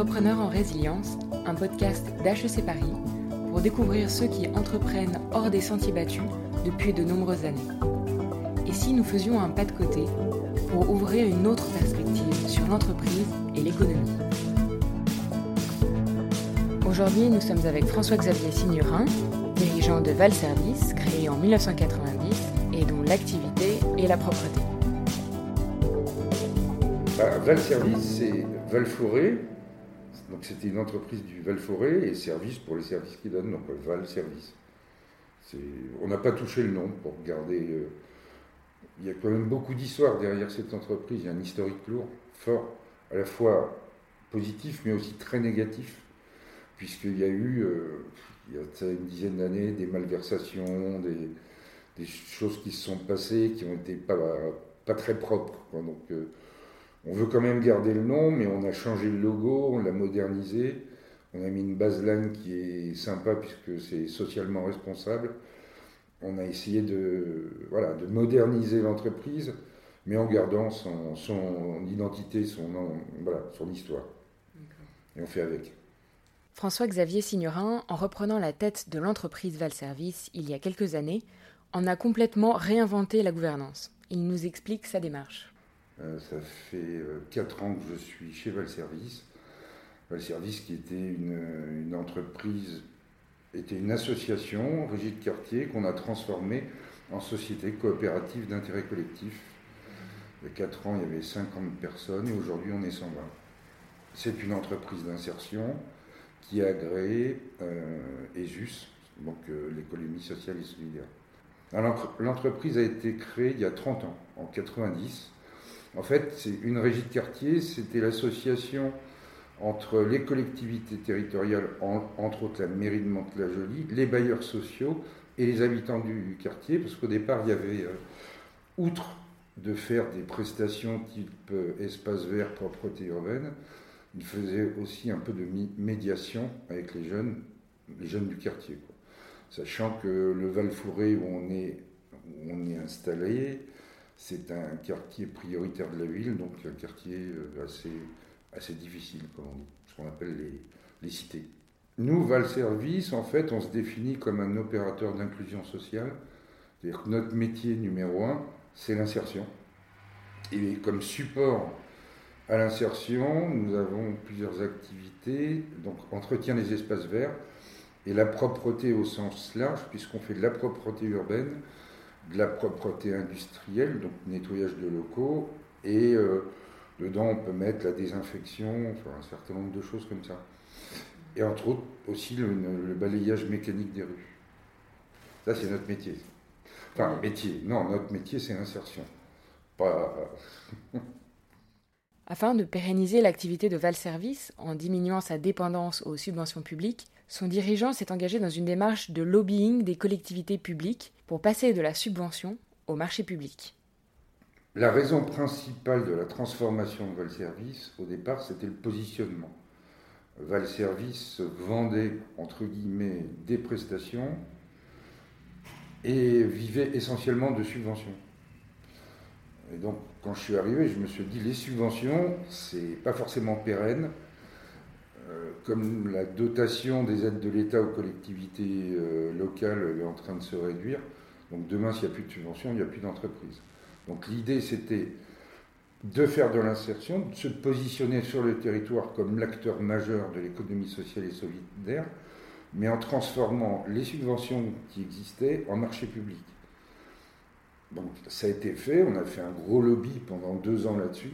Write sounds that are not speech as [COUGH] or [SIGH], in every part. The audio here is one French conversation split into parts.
Entrepreneurs en résilience, un podcast d'HEC Paris pour découvrir ceux qui entreprennent hors des sentiers battus depuis de nombreuses années. Et si nous faisions un pas de côté pour ouvrir une autre perspective sur l'entreprise et l'économie? Aujourd'hui, nous sommes avec François-Xavier Signurin, dirigeant de Val Service, créé en 1990 et dont l'activité est la propreté. Bah, Val Service, c'est Val. Donc c'était une entreprise du Val Forêt et service pour les services qu'ils donnent, donc Val Service. On n'a pas touché le nom pour garder. Euh, il y a quand même beaucoup d'histoires derrière cette entreprise. Il y a un historique lourd, fort, à la fois positif mais aussi très négatif, puisqu'il y a eu, euh, il y a une dizaine d'années, des malversations, des, des, choses qui se sont passées qui ont été pas, pas très propres. Donc, euh, on veut quand même garder le nom, mais on a changé le logo, on l'a modernisé. On a mis une baseline qui est sympa puisque c'est socialement responsable. On a essayé de, voilà, de moderniser l'entreprise, mais en gardant son, son identité, son, voilà, son histoire. Et on fait avec. François-Xavier Signorin, en reprenant la tête de l'entreprise Valservice il y a quelques années, en a complètement réinventé la gouvernance. Il nous explique sa démarche. Euh, ça fait 4 euh, ans que je suis chez Valservice. Valservice qui était une, entreprise, était une association, régie de quartier, qu'on a transformée en société coopérative d'intérêt collectif. Il y a 4 ans, il y avait 50 personnes et aujourd'hui, on est 120. C'est une entreprise d'insertion qui a agréé euh, ESUS, donc l'économie sociale et solidaire. L'entreprise a été créée il y a 30 ans, en 90, en fait, c'est une régie de quartier, c'était l'association entre les collectivités territoriales, entre autres la mairie de Mantes-la-Jolie, les bailleurs sociaux et les habitants du quartier, parce qu'au départ, il y avait, euh, outre de faire des prestations type euh, espace vert, propreté urbaine, il faisait aussi un peu de médiation avec les jeunes, les jeunes du quartier. Sachant que le Val-Fouré où on est, où on est installé, c'est un quartier prioritaire de la ville, donc un quartier euh, assez, assez difficile, comme on dit, ce qu'on appelle les, les cités. Nous, Val Service, en fait, on se définit comme un opérateur d'inclusion sociale. C'est-à-dire que notre métier numéro un, c'est l'insertion. Et comme support à l'insertion, nous avons plusieurs activités, donc entretien des espaces verts et la propreté au sens large, puisqu'on fait de la propreté urbaine, de la propreté industrielle, donc nettoyage de locaux, et euh, dedans on peut mettre la désinfection, enfin un certain nombre de choses comme ça. Et entre autres aussi le, balayage mécanique des rues. Ça c'est notre métier. Enfin métier, non, notre métier c'est l'insertion. Pas... [LAUGHS] Afin de pérenniser l'activité de Val Service en diminuant sa dépendance aux subventions publiques, son dirigeant s'est engagé dans une démarche de lobbying des collectivités publiques pour passer de la subvention au marché public. La raison principale de la transformation de Val Service, au départ, c'était le positionnement. Val Service vendait, entre guillemets, des prestations et vivait essentiellement de subventions. Et donc, quand je suis arrivé, je me suis dit, les subventions, c'est pas forcément pérenne. Euh, comme la dotation des aides de l'État aux collectivités euh, locales est en train de se réduire, donc demain, s'il n'y a plus de subventions, il n'y a plus d'entreprise. Donc l'idée, c'était de faire de l'insertion, de se positionner sur le territoire comme l'acteur majeur de l'économie sociale et solidaire, mais en transformant les subventions qui existaient en marché public. Donc ça a été fait, on a fait un gros lobby pendant deux ans là-dessus.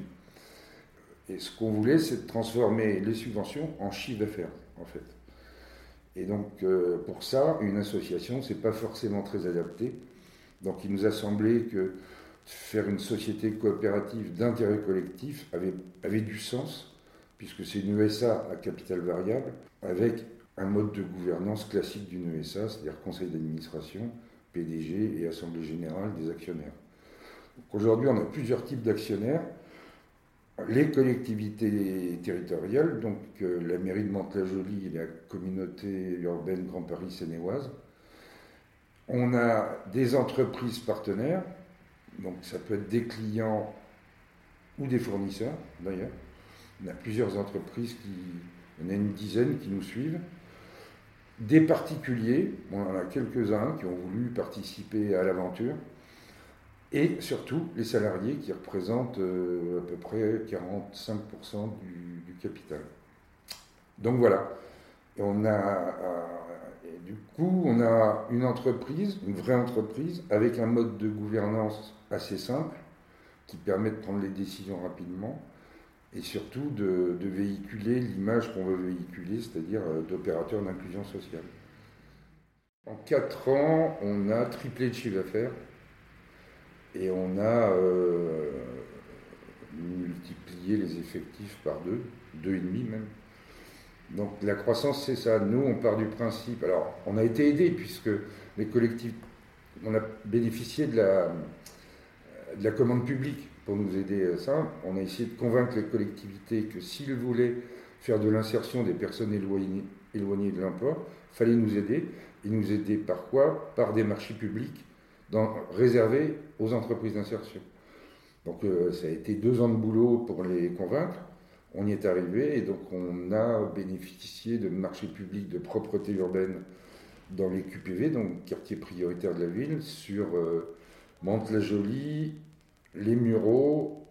Et ce qu'on voulait, c'est de transformer les subventions en chiffre d'affaires, en fait. Et donc, euh, pour ça, une association, c'est pas forcément très adapté. Donc, il nous a semblé que faire une société coopérative d'intérêt collectif avait, du sens, puisque c'est une ESA à capital variable, avec un mode de gouvernance classique d'une ESA, c'est-à-dire conseil d'administration, PDG et assemblée générale des actionnaires. Aujourd'hui, on a plusieurs types d'actionnaires les collectivités territoriales, donc euh, la mairie de Mantes-la-Jolie et la communauté urbaine Grand Paris sénéoise. On a des entreprises partenaires, donc ça peut être des clients ou des fournisseurs d'ailleurs. On a plusieurs entreprises qui, on a une dizaine qui nous suivent. Des particuliers, on en a quelques-uns qui ont voulu participer à l'aventure. Et surtout les salariés qui représentent euh, à peu près 45% du, capital. Donc voilà. on a, euh, du coup, on a une entreprise, une vraie entreprise, avec un mode de gouvernance assez simple, qui permet de prendre les décisions rapidement, et surtout de, véhiculer l'image qu'on veut véhiculer, c'est-à-dire euh, d'opérateur d'inclusion sociale. En quatre ans, on a triplé le chiffre d'affaires et on a euh, multiplié les effectifs par deux, deux et demi même. Donc la croissance, c'est ça. Nous, on part du principe. Alors, on a été aidé puisque les collectifs, on a bénéficié de la commande publique pour nous aider à ça. On a essayé de convaincre les collectivités que s'ils voulaient faire de l'insertion des personnes éloignées, de l'emploi, fallait nous aider. Et nous aider par quoi? Par des marchés publics réservés aux entreprises d'insertion. Donc euh, ça a été deux ans de boulot pour les convaincre. On y est arrivé et donc on a bénéficié de marchés publics de propreté urbaine dans les QPV, donc quartier prioritaire de la ville, sur euh, Mantes-la-Jolie, les Mureaux,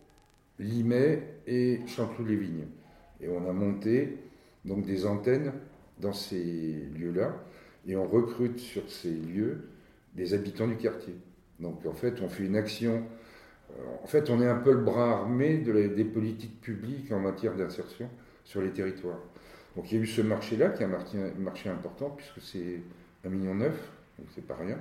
Limay et Chanteloup-les-Vignes. Et on a monté donc des antennes dans ces lieux-là et on recrute sur ces lieux des habitants du quartier. Donc en fait, on fait une action. Euh, en fait, on est un peu le bras armé de des politiques publiques en matière d'insertion sur les territoires. Donc il y a eu ce marché-là qui est un marché, important puisque c'est un million neuf, donc c'est pas rien.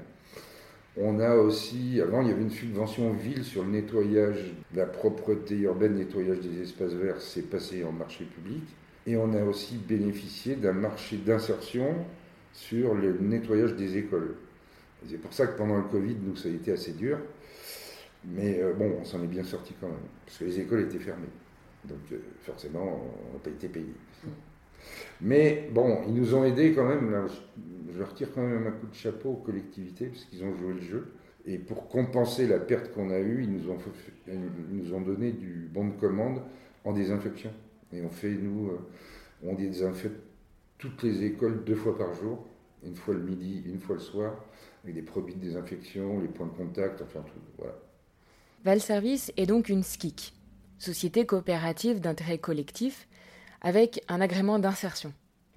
On a aussi, avant il y avait une subvention ville sur le nettoyage, la propreté urbaine, nettoyage des espaces verts, c'est passé en marché public. Et on a aussi bénéficié d'un marché d'insertion sur le nettoyage des écoles. C'est pour ça que pendant le Covid, nous, ça a été assez dur. Mais euh, bon, on s'en est bien sorti quand même, parce que les écoles étaient fermées. Donc euh, forcément, on n'a pas été payé. Mais bon, ils nous ont aidés quand même. Là, je, leur tire quand même un coup de chapeau aux collectivités, parce qu'ils ont joué le jeu. Et pour compenser la perte qu'on a eue, ils nous, ont nous ont donné du bon de commande en désinfection. Et on fait, nous, euh, on désinfecte toutes les écoles deux fois par jour, une fois le midi, une fois le soir avec des produits de désinfection, les points de contact, enfin tout. Voilà. Valservice est donc une SKIC, société coopérative d'intérêt collectif, avec un agrément d'insertion.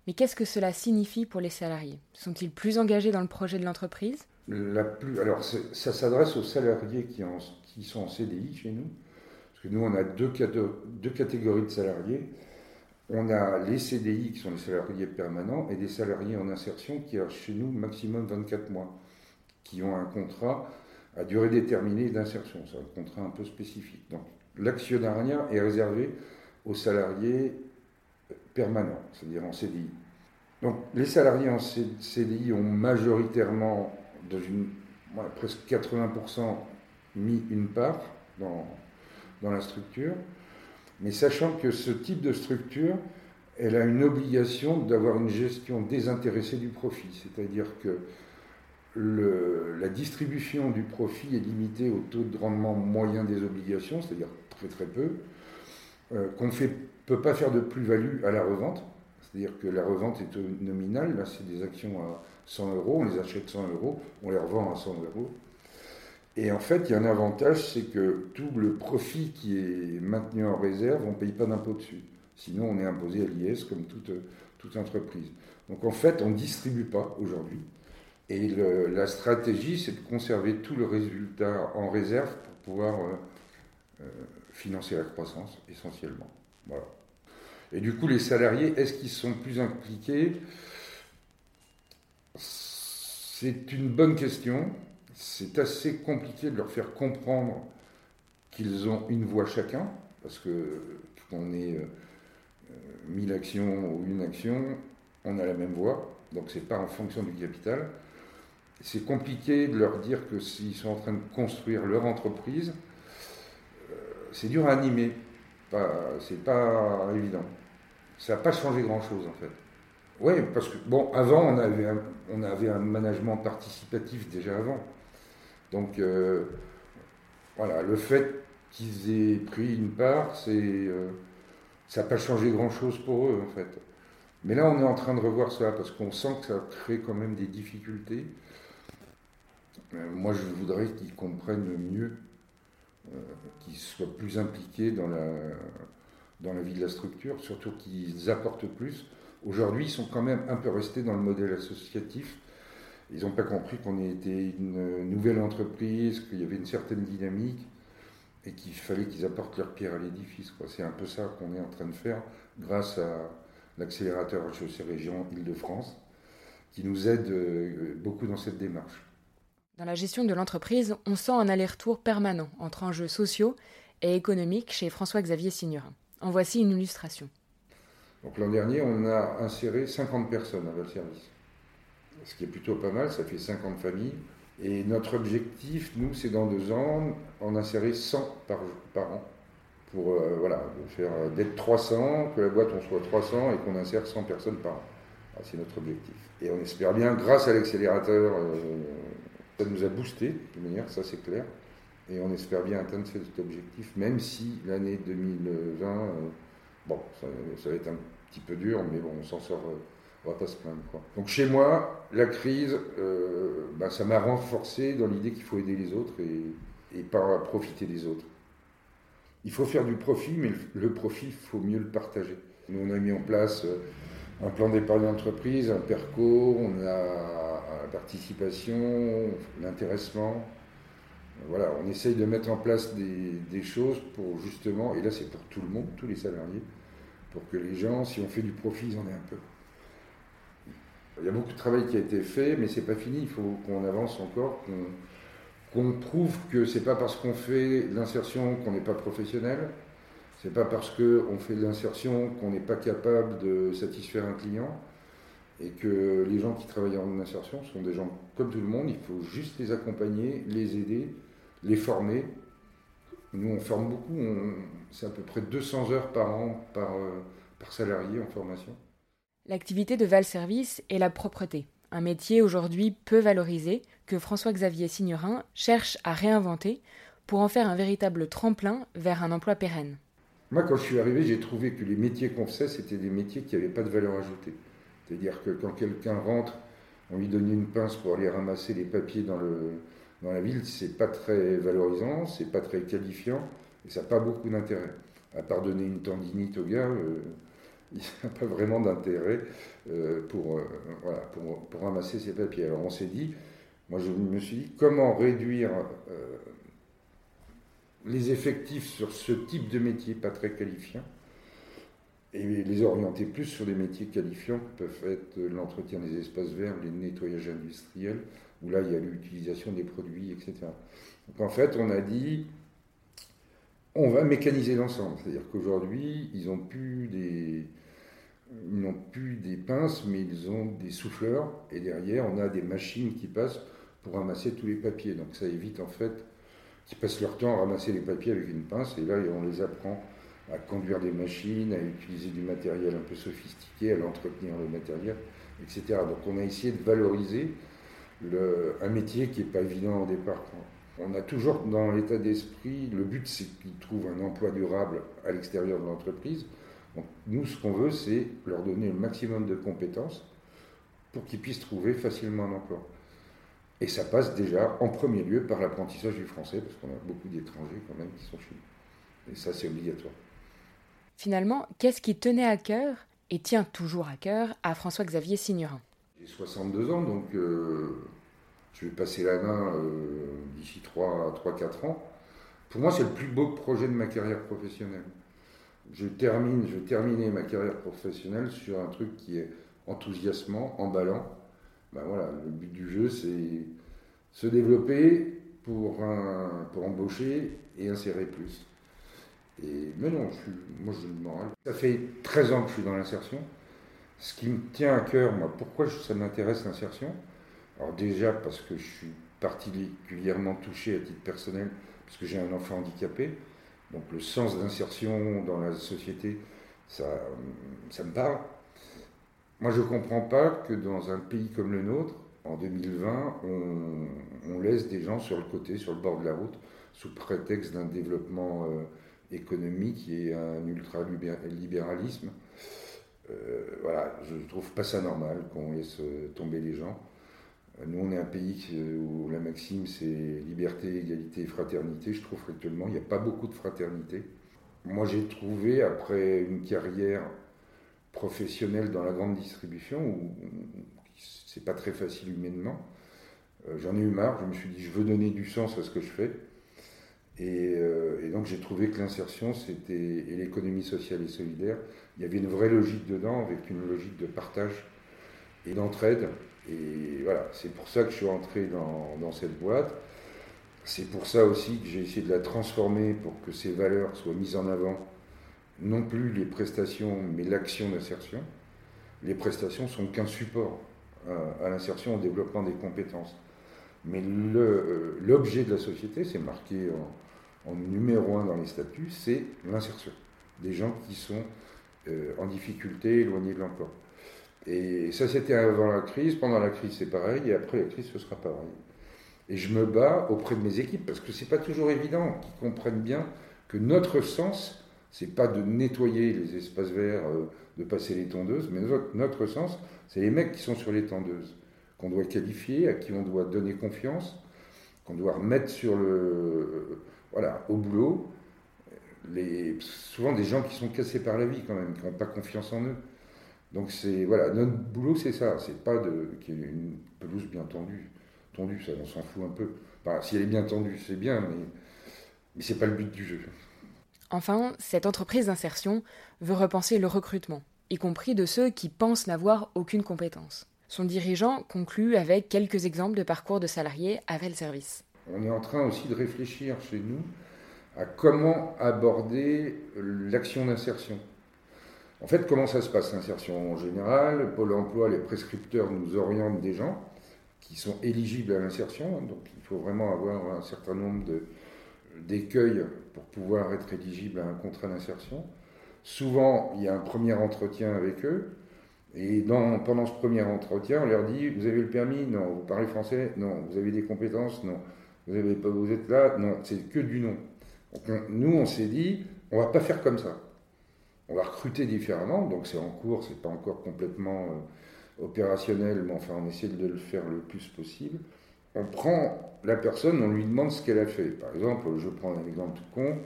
Mais qu'est-ce que cela signifie pour les salariés? Sont-ils plus engagés dans le projet de l'entreprise? Alors, ça s'adresse aux salariés qui, sont en CDI chez nous. Parce que nous, on a deux, catégories de salariés. On a les CDI qui sont les salariés permanents et des salariés en insertion qui ont chez nous maximum 24 mois qui ont un contrat à durée déterminée d'insertion. C'est un contrat un peu spécifique. Donc l'actionnariat est réservé aux salariés permanents, c'est-à-dire en CDI. Donc les salariés en CDI ont majoritairement, dans une, presque 80%, mis une part dans, dans la structure, mais sachant que ce type de structure, elle a une obligation d'avoir une gestion désintéressée du profit, c'est-à-dire que la distribution du profit est limitée au taux de rendement moyen des obligations, c'est-à-dire très très peu, euh, qu'on ne peut pas faire de plus-value à la revente, c'est-à-dire que la revente est nominale, là c'est des actions à 100 euros, on les achète 100 euros, on les revend à 100 euros. Et en fait, il y a un avantage, c'est que tout le profit qui est maintenu en réserve, on ne paye pas d'impôt dessus. Sinon, on est imposé à l'IS comme toute, entreprise. Donc en fait, on ne distribue pas aujourd'hui. Et la stratégie, c'est de conserver tout le résultat en réserve pour pouvoir euh, euh, financer la croissance essentiellement. Voilà. Et du coup, les salariés, est-ce qu'ils sont plus impliqués? C'est une bonne question. C'est assez compliqué de leur faire comprendre qu'ils ont une voix chacun, parce que qu'on ait euh, mille actions ou une action, on a la même voix, donc c'est pas en fonction du capital c'est compliqué de leur dire que s'ils sont en train de construire leur entreprise, euh, c'est dur à animer. C'est pas évident. Ça n'a pas changé grand-chose en fait. Oui, parce que, bon, avant, on avait un, management participatif déjà avant. Donc, euh, voilà, le fait qu'ils aient pris une part. Euh, ça n'a pas changé grand-chose pour eux en fait. Mais là, on est en train de revoir ça parce qu'on sent que ça crée quand même des difficultés. Euh, moi, je voudrais qu'ils comprennent mieux, euh, qu'ils soient plus impliqués dans la, dans la vie de la structure, surtout qu'ils apportent plus. Aujourd'hui, ils sont quand même un peu restés dans le modèle associatif. Ils n'ont pas compris qu'on était une nouvelle entreprise, qu'il y avait une certaine dynamique et qu'il fallait qu'ils apportent leur pierre à l'édifice. C'est un peu ça qu'on est en train de faire grâce à l'accélérateur HEC Région Île-de-France, qui nous aide euh, beaucoup dans cette démarche. Dans la gestion de l'entreprise, on sent un aller-retour permanent entre enjeux sociaux et économiques chez François-Xavier Signerin. En voici une illustration. l'an dernier, on a inséré 50 personnes à service. Ce qui est plutôt pas mal, ça fait 50 familles. Et notre objectif, nous, c'est dans deux ans, en insérer 100 par, par an pour euh, voilà, faire euh, d'être 300, que la boîte on soit 300 et qu'on insère 100 personnes par an. Ah, c'est notre objectif. Et on espère bien, grâce à l'accélérateur, euh, ça nous a boosté, de manière, ça c'est clair. Et on espère bien atteindre cet objectif, même si l'année 2020, bon, ça, va être un petit peu dur, mais bon, on s'en sort, on va pas se plaindre. Donc chez moi, la crise, ben, ça m'a renforcé dans l'idée qu'il faut aider les autres et, pas profiter des autres. Il faut faire du profit, mais le profit, il faut mieux le partager. Nous, on a mis en place euh, un plan d'épargne d'entreprise, un PERCO, on a participation, l'intéressement. Voilà, on essaye de mettre en place des, choses pour justement, et là c'est pour tout le monde, tous les salariés, pour que les gens, si on fait du profit, ils en aient un peu. Il y a beaucoup de travail qui a été fait, mais c'est pas fini, il faut qu'on avance encore, qu'on prouve que c'est pas parce qu'on fait de l'insertion qu'on n'est pas professionnel, c'est pas parce qu'on fait de l'insertion qu'on n'est pas capable de satisfaire un client, et que les gens qui travaillent en insertion sont des gens comme tout le monde, il faut juste les accompagner, les aider, les former. Nous, on forme beaucoup, c'est à peu près 200 heures par an par, euh, par salarié en formation. L'activité de Val Service est la propreté un métier aujourd'hui peu valorisé que François-Xavier Signerin cherche à réinventer pour en faire un véritable tremplin vers un emploi pérenne. Moi, quand je suis arrivé, j'ai trouvé que les métiers qu'on faisait, c'était des métiers qui n'avaient pas de valeur ajoutée. C'est-à-dire que quand quelqu'un rentre, on lui donne une pince pour aller ramasser les papiers dans, le, dans la ville, c'est pas très valorisant, c'est pas très qualifiant, et ça n'a pas beaucoup d'intérêt. À part donner une tendinite au gars, euh, [LAUGHS] il n'y a pas vraiment d'intérêt euh, pour, euh, pour, pour, ramasser ces papiers. Alors on s'est dit, moi je me suis dit, comment réduire euh, les effectifs sur ce type de métier pas très qualifiant et les orienter plus sur des métiers qualifiants qui peuvent être l'entretien des espaces verts, les nettoyages industriels, où là il y a l'utilisation des produits, etc. Donc en fait on a dit, on va mécaniser l'ensemble. C'est-à-dire qu'aujourd'hui, ils n'ont plus des, ils n'ont plus des pinces, mais ils ont des souffleurs. Et derrière, on a des machines qui passent pour ramasser tous les papiers. Donc ça évite en fait qu'ils passent leur temps à ramasser les papiers avec une pince. Et là, on les apprend à conduire des machines, à utiliser du matériel un peu sophistiqué, à l'entretenir le matériel, etc. Donc on a essayé de valoriser un métier qui n'est pas évident au départ. On a toujours dans l'état d'esprit, le but c'est qu'ils trouvent un emploi durable à l'extérieur de l'entreprise. Donc, nous, ce qu'on veut, c'est leur donner le maximum de compétences pour qu'ils puissent trouver facilement un emploi. Et ça passe déjà en premier lieu par l'apprentissage du français, parce qu'on a beaucoup d'étrangers quand même qui sont chez nous. Et ça, c'est obligatoire. Finalement, qu'est-ce qui tenait à cœur, et tient toujours à cœur, à François-Xavier Signerin J'ai 62 ans, donc euh, je vais passer la main euh, d'ici 3-4 ans. Pour moi, c'est le plus beau projet de ma carrière professionnelle. Je termine, je vais terminer ma carrière professionnelle sur un truc qui est enthousiasmant, emballant. Ben voilà, le but du jeu, c'est se développer pour, pour embaucher et insérer plus. Et, mais non, moi je le moral. Ça fait 13 ans que je suis dans l'insertion. Ce qui me tient à cœur, moi, pourquoi ça m'intéresse l'insertion? Alors déjà parce que je suis particulièrement touché à titre personnel, parce que j'ai un enfant handicapé, donc le sens d'insertion dans la société, ça, ça me parle. Moi je ne comprends pas que dans un pays comme le nôtre, en 2020, on, laisse des gens sur le côté, sur le bord de la route, sous prétexte d'un développement euh, économique et un ultra-libéralisme. voilà, je ne trouve pas ça normal qu'on laisse tomber les gens. Nous, on est un pays où la maxime, c'est liberté, égalité fraternité. Je trouve qu'actuellement, il n'y a pas beaucoup de fraternité. Moi, j'ai trouvé, après une carrière professionnelle dans la grande distribution, où c'est pas très facile humainement, euh, j'en ai eu marre. Je me suis dit, je veux donner du sens à ce que je fais. Et, euh, donc, j'ai trouvé que l'insertion, c'était, et l'économie sociale et solidaire, il y avait une vraie logique dedans, avec une logique de partage et d'entraide. Et voilà, c'est pour ça que je suis entré dans, cette boîte. C'est pour ça aussi que j'ai essayé de la transformer pour que ces valeurs soient mises en avant, non plus les prestations, mais l'action d'insertion. Les prestations sont qu'un support à, l'insertion, au développement des compétences. Mais euh, l'objet de la société, c'est marqué en, numéro un dans les statuts, c'est l'insertion des gens qui sont euh, en difficulté, éloignés de l'emploi. Et ça, c'était avant la crise. Pendant la crise, c'est pareil. Et après la crise, ce sera pareil. Et je me bats auprès de mes équipes parce que c'est pas toujours évident qu'ils comprennent bien que notre sens, c'est pas de nettoyer les espaces verts, euh, de passer les tondeuses, mais notre, sens, c'est les mecs qui sont sur les tondeuses, qu'on doit qualifier, à qui on doit donner confiance, qu'on doit remettre sur le, voilà, au boulot. Souvent des gens qui sont cassés par la vie quand même, qui n'ont pas confiance en eux. Donc c'est voilà, notre boulot c'est ça, c'est pas de qu'il y ait une pelouse bien tendue, tendue, ça on s'en fout un peu. si elle est bien tendue, c'est bien, mais mais c'est pas le but du jeu. Enfin, cette entreprise d'insertion veut repenser le recrutement, y compris de ceux qui pensent n'avoir aucune compétence. Son dirigeant conclut avec quelques exemples de parcours de salariés avec le service. On est en train aussi de réfléchir chez nous à comment aborder l'action d'insertion. En fait, comment ça se passe l'insertion en général? Pôle emploi, les prescripteurs nous orientent des gens qui sont éligibles à l'insertion, donc il faut vraiment avoir un certain nombre d'écueils pour pouvoir être éligible à un contrat d'insertion. Souvent, il y a un premier entretien avec eux, et pendant ce premier entretien, on leur dit Vous avez le permis? Non. Vous parlez français? Non. Vous avez des compétences? Non. Vous, vous êtes là Non. C'est que du non. Donc, nous, on s'est dit On va pas faire comme ça on va recruter différemment, donc c'est en cours, c'est pas encore complètement euh, opérationnel, mais enfin on essaie de le faire le plus possible. On prend la personne, on lui demande ce qu'elle a fait. Par exemple, je prends un exemple con,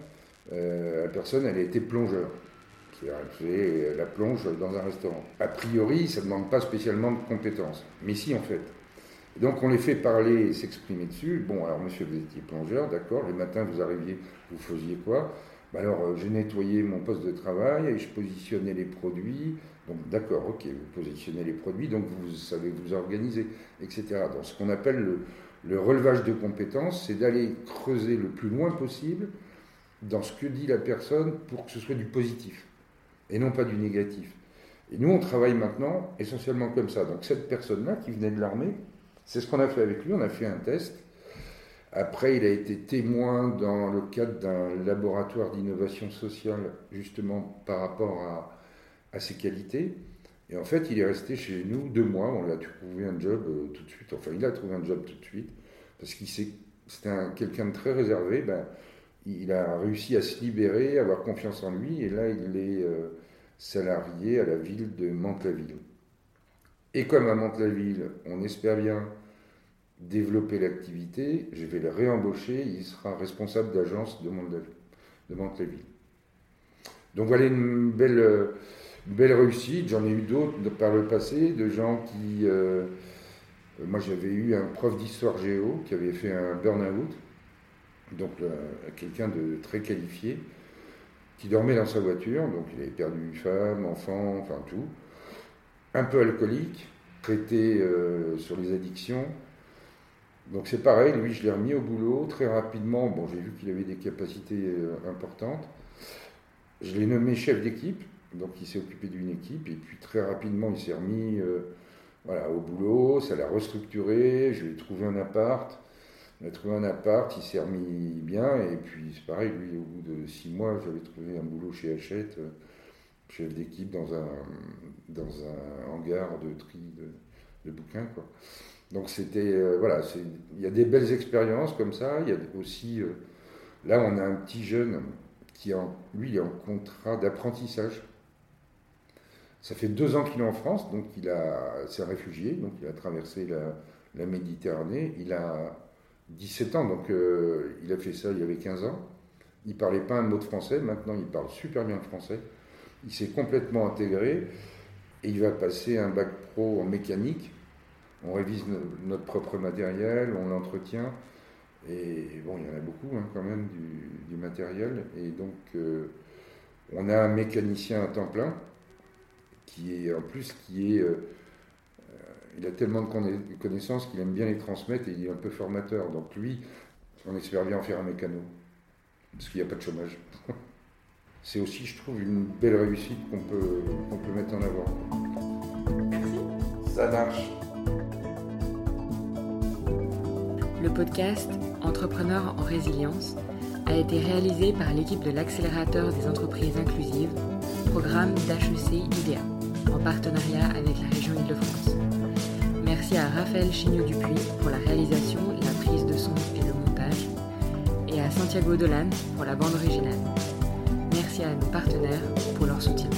euh, la personne elle a été plongeur, a fait la plonge dans un restaurant. A priori, ça ne demande pas spécialement de compétences, mais si en fait. Donc on les fait parler et s'exprimer dessus. Bon, alors monsieur, vous étiez plongeur, d'accord, les matins vous arriviez, vous faisiez quoi? Bah alors, euh, j'ai nettoyé mon poste de travail et je positionnais les produits. Donc, d'accord, ok, vous positionnez les produits, donc vous savez vous organiser, etc. Donc, ce qu'on appelle le, le, relevage de compétences, c'est d'aller creuser le plus loin possible dans ce que dit la personne pour que ce soit du positif et non pas du négatif. Et nous, on travaille maintenant essentiellement comme ça. Donc, cette personne-là qui venait de l'armée, c'est ce qu'on a fait avec lui. On a fait un test après, il a été témoin dans le cadre d'un laboratoire d'innovation sociale, justement par rapport à, ses qualités. Et en fait, il est resté chez nous deux mois. On lui a trouvé un job euh, tout de suite. Enfin, il a trouvé un job tout de suite. Parce qu'il c'était quelqu'un de très réservé. Ben, il a réussi à se libérer, à avoir confiance en lui. Et là, il est euh, salarié à la ville de Mantes-la-Ville. Et comme à Mantes-la-Ville, on espère bien développer l'activité, je vais le réembaucher, il sera responsable d'agence de Mantes-la-Ville. Donc voilà une belle, réussite, j'en ai eu d'autres par le passé, de gens qui... Euh, moi j'avais eu un prof d'histoire géo qui avait fait un burn-out, donc quelqu'un de très qualifié, qui dormait dans sa voiture, donc il avait perdu femme, enfant, enfin tout, un peu alcoolique, traité euh, sur les addictions, donc c'est pareil, lui je l'ai remis au boulot très rapidement. Bon, j'ai vu qu'il avait des capacités euh, importantes. Je l'ai nommé chef d'équipe, donc il s'est occupé d'une équipe. Et puis très rapidement, il s'est remis euh, voilà, au boulot, ça l'a restructuré. Je lui ai trouvé un appart. Il a trouvé un appart, il s'est remis bien. Et puis c'est pareil, lui, au bout de six mois, j'avais trouvé un boulot chez Hachette, euh, chef d'équipe dans un, dans un hangar de tri de, de bouquins. Quoi. Donc c'était euh, voilà, il y a des belles expériences comme ça. Il y a aussi euh, là on a un petit jeune qui lui, il est en contrat d'apprentissage. Ça fait deux ans qu'il est en France, donc il a, réfugié, donc il a traversé la, Méditerranée. Il a 17 ans, donc euh, il a fait ça il y avait 15 ans. Il parlait pas un mot de français, maintenant il parle super bien le français. Il s'est complètement intégré et il va passer un bac pro en mécanique. On révise notre propre matériel, on l'entretient. Et bon, il y en a beaucoup hein, quand même du, matériel. Et donc, euh, on a un mécanicien à temps plein qui est en plus qui est. Euh, euh, il a tellement de connaissances qu'il aime bien les transmettre et il est un peu formateur. Donc lui, on espère bien en faire un mécano. Parce qu'il n'y a pas de chômage. [LAUGHS] C'est aussi, je trouve, une belle réussite qu'on peut, qu'on peut mettre en avant. Merci. Ça marche. Le podcast Entrepreneurs en résilience a été réalisé par l'équipe de l'accélérateur des entreprises inclusives, programme d'HEC IDEA, en partenariat avec la région Île-de-France. Merci à Raphaël Chignot-Dupuis pour la réalisation, la prise de son et le montage, et à Santiago Dolan pour la bande originale. Merci à nos partenaires pour leur soutien.